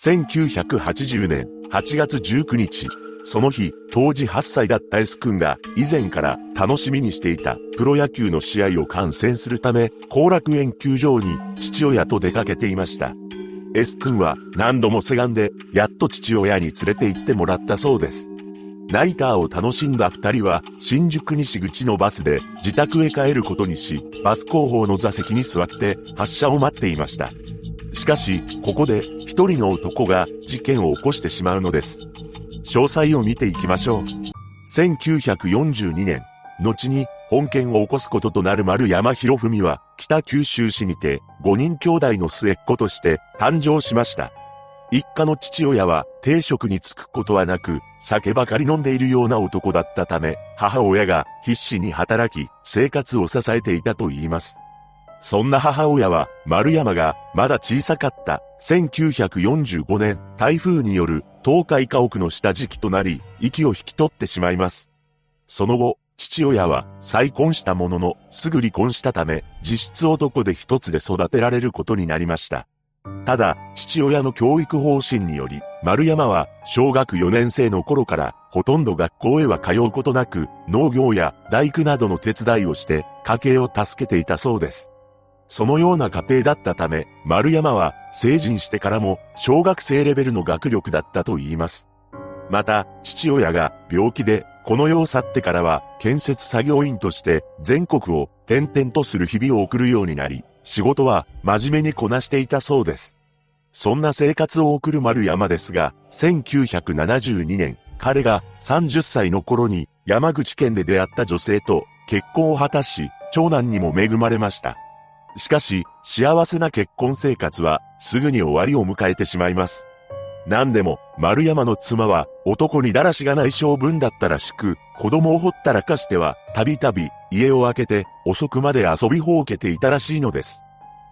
1980年8月19日、その日、当時8歳だった S 君が以前から楽しみにしていたプロ野球の試合を観戦するため、後楽園球場に父親と出かけていました。S 君は何度もせがんで、やっと父親に連れて行ってもらったそうです。ナイターを楽しんだ二人は、新宿西口のバスで自宅へ帰ることにし、バス後方の座席に座って発車を待っていました。しかし、ここで一人の男が事件を起こしてしまうのです。詳細を見ていきましょう。1942年、後に本件を起こすこととなる丸山博文は北九州市にて5人兄弟の末っ子として誕生しました。一家の父親は定職に就くことはなく、酒ばかり飲んでいるような男だったため、母親が必死に働き、生活を支えていたと言います。そんな母親は、丸山がまだ小さかった1945年、台風による東海家屋の下敷きとなり、息を引き取ってしまいます。その後、父親は再婚したものの、すぐ離婚したため、実質男で一つで育てられることになりました。ただ、父親の教育方針により、丸山は小学4年生の頃からほとんど学校へは通うことなく、農業や大工などの手伝いをして家計を助けていたそうです。そのような家庭だったため、丸山は成人してからも小学生レベルの学力だったと言います。また、父親が病気でこの世を去ってからは建設作業員として全国を転々とする日々を送るようになり、仕事は真面目にこなしていたそうです。そんな生活を送る丸山ですが、1972年、彼が30歳の頃に山口県で出会った女性と結婚を果たし、長男にも恵まれました。しかし、幸せな結婚生活はすぐに終わりを迎えてしまいます。何でも、丸山の妻は男にだらしがない性分だったらしく、子供をほったらかしては、たびたび家を開けて遅くまで遊びほうけていたらしいのです。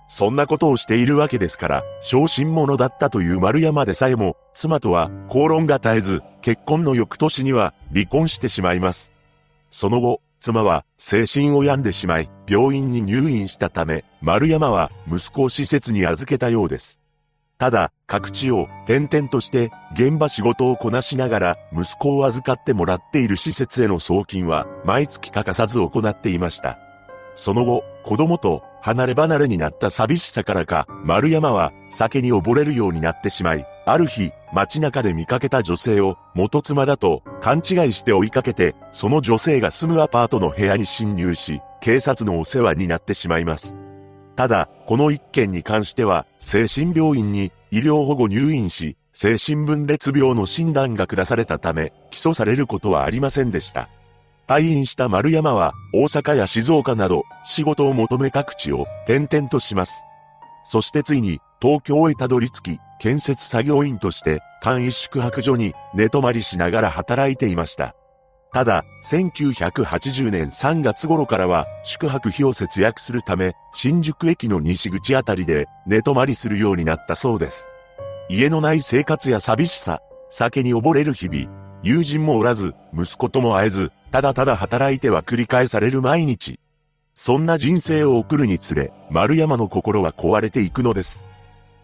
そんなことをしているわけですから、小心者だったという丸山でさえも、妻とは口論が絶えず、結婚の翌年には離婚してしまいます。その後、妻は精神を病んでしまい、病院に入院したため、丸山は息子を施設に預けたようです。ただ、各地を転々として現場仕事をこなしながら息子を預かってもらっている施設への送金は毎月欠かさず行っていました。その後、子供と離れ離れになった寂しさからか、丸山は酒に溺れるようになってしまい、ある日、街中で見かけた女性を元妻だと勘違いして追いかけて、その女性が住むアパートの部屋に侵入し、警察のお世話になってしまいます。ただ、この一件に関しては、精神病院に医療保護入院し、精神分裂病の診断が下されたため、起訴されることはありませんでした。退院した丸山は、大阪や静岡など、仕事を求め各地を転々とします。そしてついに、東京へたどり着き、建設作業員として簡易宿泊所に寝泊まりしながら働いていました。ただ、1980年3月頃からは宿泊費を節約するため、新宿駅の西口あたりで寝泊まりするようになったそうです。家のない生活や寂しさ、酒に溺れる日々、友人もおらず、息子とも会えず、ただただ働いては繰り返される毎日。そんな人生を送るにつれ、丸山の心は壊れていくのです。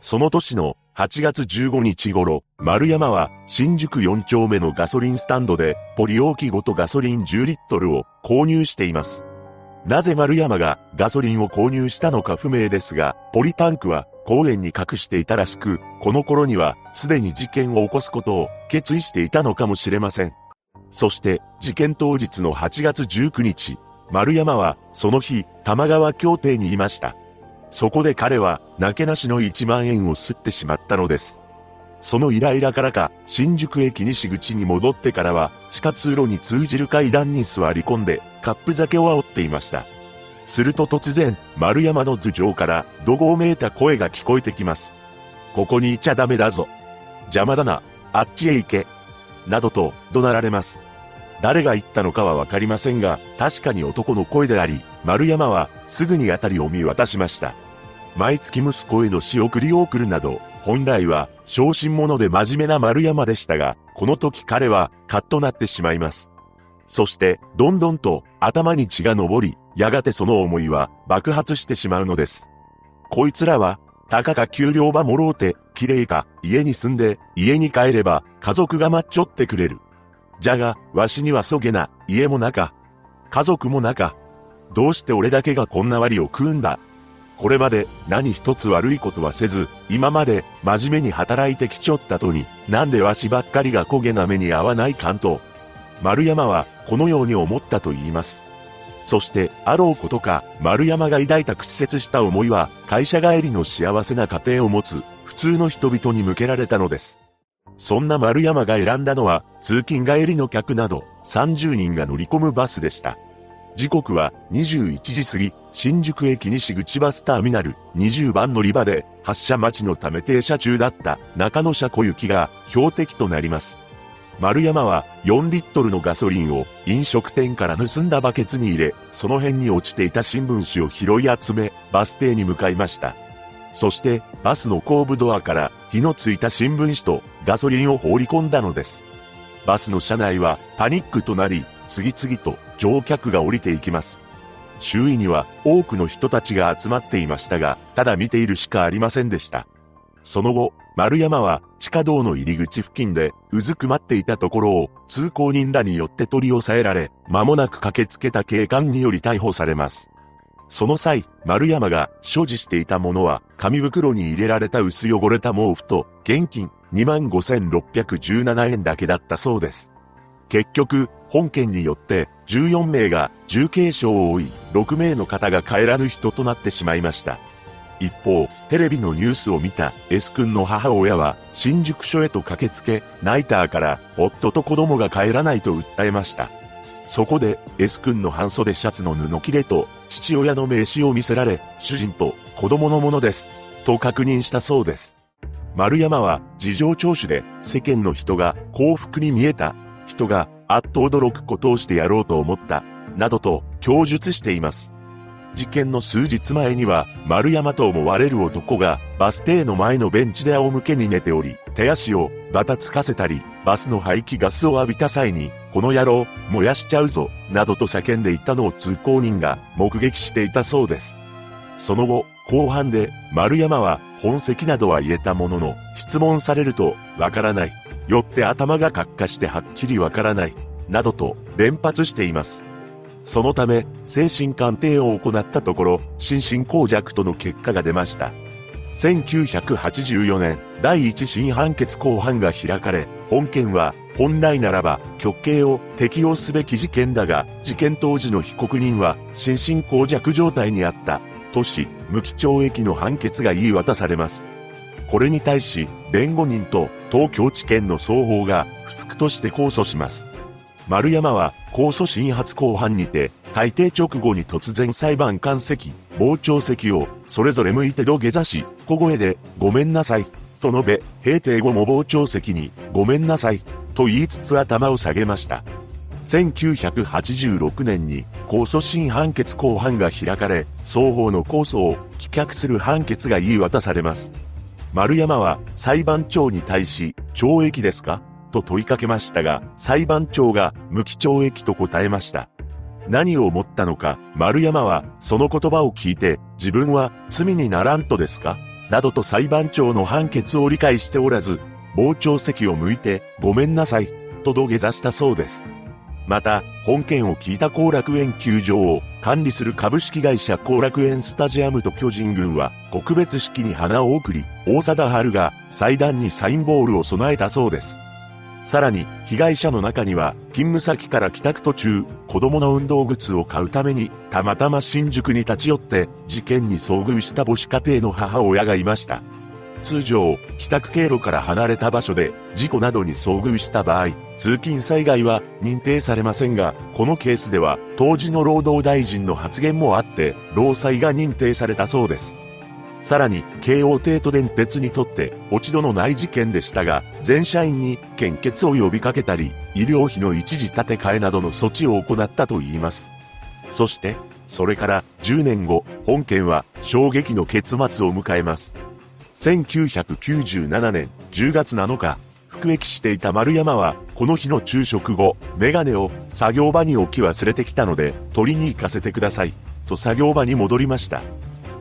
その年の8月15日頃、丸山は新宿4丁目のガソリンスタンドでポリ容器ごとガソリン10リットルを購入しています。なぜ丸山がガソリンを購入したのか不明ですが、ポリタンクは公園に隠していたらしく、この頃にはすでに事件を起こすことを決意していたのかもしれません。そして事件当日の8月19日、丸山はその日、玉川協定にいました。そこで彼は、なけなしの1万円を吸ってしまったのです。そのイライラからか、新宿駅西口に戻ってからは、地下通路に通じる階段に座り込んで、カップ酒を煽っていました。すると突然、丸山の頭上から、怒号めいた声が聞こえてきます。ここにいちゃダメだぞ。邪魔だな。あっちへ行け。などと、怒鳴られます。誰が言ったのかはわかりませんが、確かに男の声であり、丸山はすぐにあたりを見渡しました。毎月息子への仕送りを送るなど、本来は小心者で真面目な丸山でしたが、この時彼はカッとなってしまいます。そして、どんどんと頭に血が昇り、やがてその思いは爆発してしまうのです。こいつらは、たかが給料ばもろうて、綺麗か、家に住んで、家に帰れば、家族が待っちょってくれる。じゃが、わしにはそげな、家もなか。家族もなか。どうして俺だけがこんな割を食うんだ？これまで何一つ悪いことはせず、今まで真面目に働いてきちょったとに、なんでわしばっかりが焦げな目に遭わないかんと。丸山はこのように思ったと言います。そして、あろうことか、丸山が抱いた屈折した思いは、会社帰りの幸せな家庭を持つ、普通の人々に向けられたのです。そんな丸山が選んだのは、通勤帰りの客など、30人が乗り込むバスでした。時刻は21時過ぎ、新宿駅西口バスターミナル20番乗り場で発車待ちのため停車中だった中野車小雪が標的となります。丸山は4リットルのガソリンを飲食店から盗んだバケツに入れ、その辺に落ちていた新聞紙を拾い集め、バス停に向かいました。そして、バスの後部ドアから火のついた新聞紙とガソリンを放り込んだのです。バスの車内はパニックとなり、次々と乗客が降りていきます。周囲には多くの人たちが集まっていましたが、ただ見ているしかありませんでした。その後、丸山は地下道の入り口付近でうずくまっていたところを通行人らによって取り押さえられ、間もなく駆けつけた警官により逮捕されます。その際、丸山が所持していたものは紙袋に入れられた薄汚れた毛布と現金25,617円だけだったそうです。結局、本件によって14名が重軽傷を負い、6名の方が帰らぬ人となってしまいました。一方、テレビのニュースを見た S 君の母親は新宿署へと駆けつけ、ナイターから夫と子供が帰らないと訴えました。そこで S 君の半袖シャツの布切れと父親の名刺を見せられ、主人と子供のものです。と確認したそうです。丸山は事情聴取で世間の人が幸福に見えた人があっと驚くことをしてやろうと思った、などと供述しています。事件の数日前には、丸山と思われる男が、バス停の前のベンチで仰向けに寝ており、手足をバタつかせたり、バスの排気ガスを浴びた際に、この野郎、燃やしちゃうぞ、などと叫んでいたのを通行人が目撃していたそうです。その後、後半で、丸山は本籍などは言えたものの、質問されると、わからない。よって頭が活化してはっきりわからない。などと連発しています。そのため、精神鑑定を行ったところ、心神耗弱との結果が出ました。1984年、第一審判決公判が開かれ、本件は、本来ならば、極刑を適用すべき事件だが、事件当時の被告人は、心身耗弱状態にあった、とし、無期懲役の判決が言い渡されます。これに対し、弁護人と東京地検の双方が不服として控訴します。丸山は控訴審初公判にて、改定直後に突然裁判官席、傍聴席をそれぞれ向いて土下座し、小声でごめんなさい、と述べ、閉廷後も傍聴席にごめんなさい、と言いつつ頭を下げました。1986年に控訴審判決公判が開かれ、双方の控訴を棄却する判決が言い渡されます。丸山は裁判長に対し、懲役ですか？と問いかけましたが、裁判長が無期懲役と答えました。何を思ったのか、丸山はその言葉を聞いて、自分は罪にならんとですか？などと裁判長の判決を理解しておらず、傍聴席を向いて、ごめんなさい、と土下座したそうです。また、本件を聞いた後楽園球場を管理する株式会社後楽園スタジアムと巨人軍は、告別式に花を送り、大貞治が祭壇にサインボールを備えたそうです。さらに、被害者の中には、勤務先から帰宅途中、子供の運動靴を買うために、たまたま新宿に立ち寄って、事件に遭遇した母子家庭の母親がいました。通常、帰宅経路から離れた場所で、事故などに遭遇した場合、通勤災害は認定されませんが、このケースでは、当時の労働大臣の発言もあって、労災が認定されたそうです。さらに、京王帝都電鉄にとって落ち度のない事件でしたが、全社員に献血を呼びかけたり、医療費の一時立て替えなどの措置を行ったといいます。そして、それから10年後、本件は衝撃の結末を迎えます。1997年10月7日、服役していた丸山は、この日の昼食後、メガネを作業場に置き忘れてきたので、取りに行かせてください。と作業場に戻りました。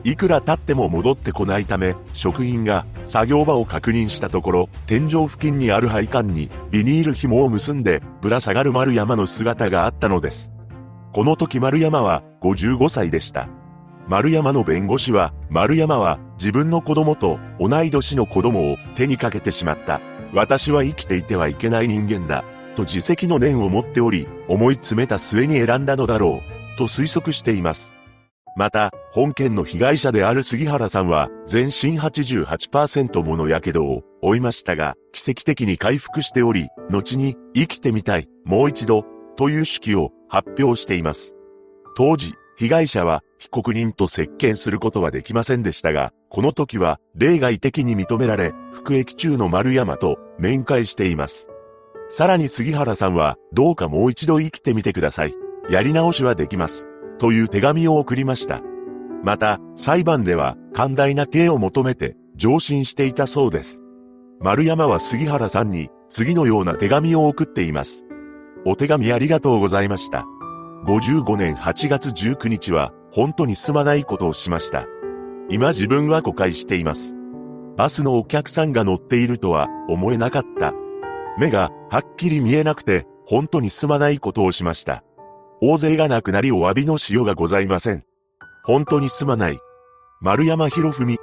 いくら経っても戻ってこないため、職員が作業場を確認したところ、天井付近にある配管にビニール紐を結んでぶら下がる丸山の姿があったのです。この時丸山は55歳でした。丸山の弁護士は、丸山は自分の子供と同い年の子供を手にかけてしまった。私は生きていてはいけない人間だ。と自責の念を持っており、思い詰めた末に選んだのだろう、と推測しています。また、本件の被害者である杉原さんは、全身88%もの火傷を負いましたが、奇跡的に回復しており、後に、生きてみたい、もう一度、という手記を発表しています。当時、被害者は被告人と接見することはできませんでしたが、この時は例外的に認められ、服役中の丸山と面会しています。さらに杉原さんは、どうかもう一度生きてみてください。やり直しはできます。という手紙を送りました。また、裁判では、寛大な刑を求めて、上申していたそうです。丸山は杉原さんに、次のような手紙を送っています。お手紙ありがとうございました。55年8月19日は、本当にすまないことをしました。今自分は誤解しています。バスのお客さんが乗っているとは思えなかった。目がはっきり見えなくて、本当にすまないことをしました。大勢が亡くなりお詫びのしようがございません。本当にすまない。丸山博文。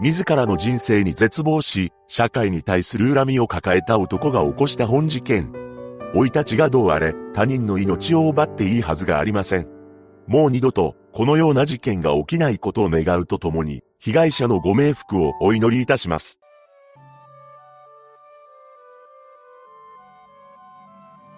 自らの人生に絶望し、社会に対する恨みを抱えた男が起こした本事件。老い立ちがどうあれ、他人の命を奪っていいはずがありません。もう二度と、このような事件が起きないことを願うとともに、被害者のご冥福をお祈りいたします。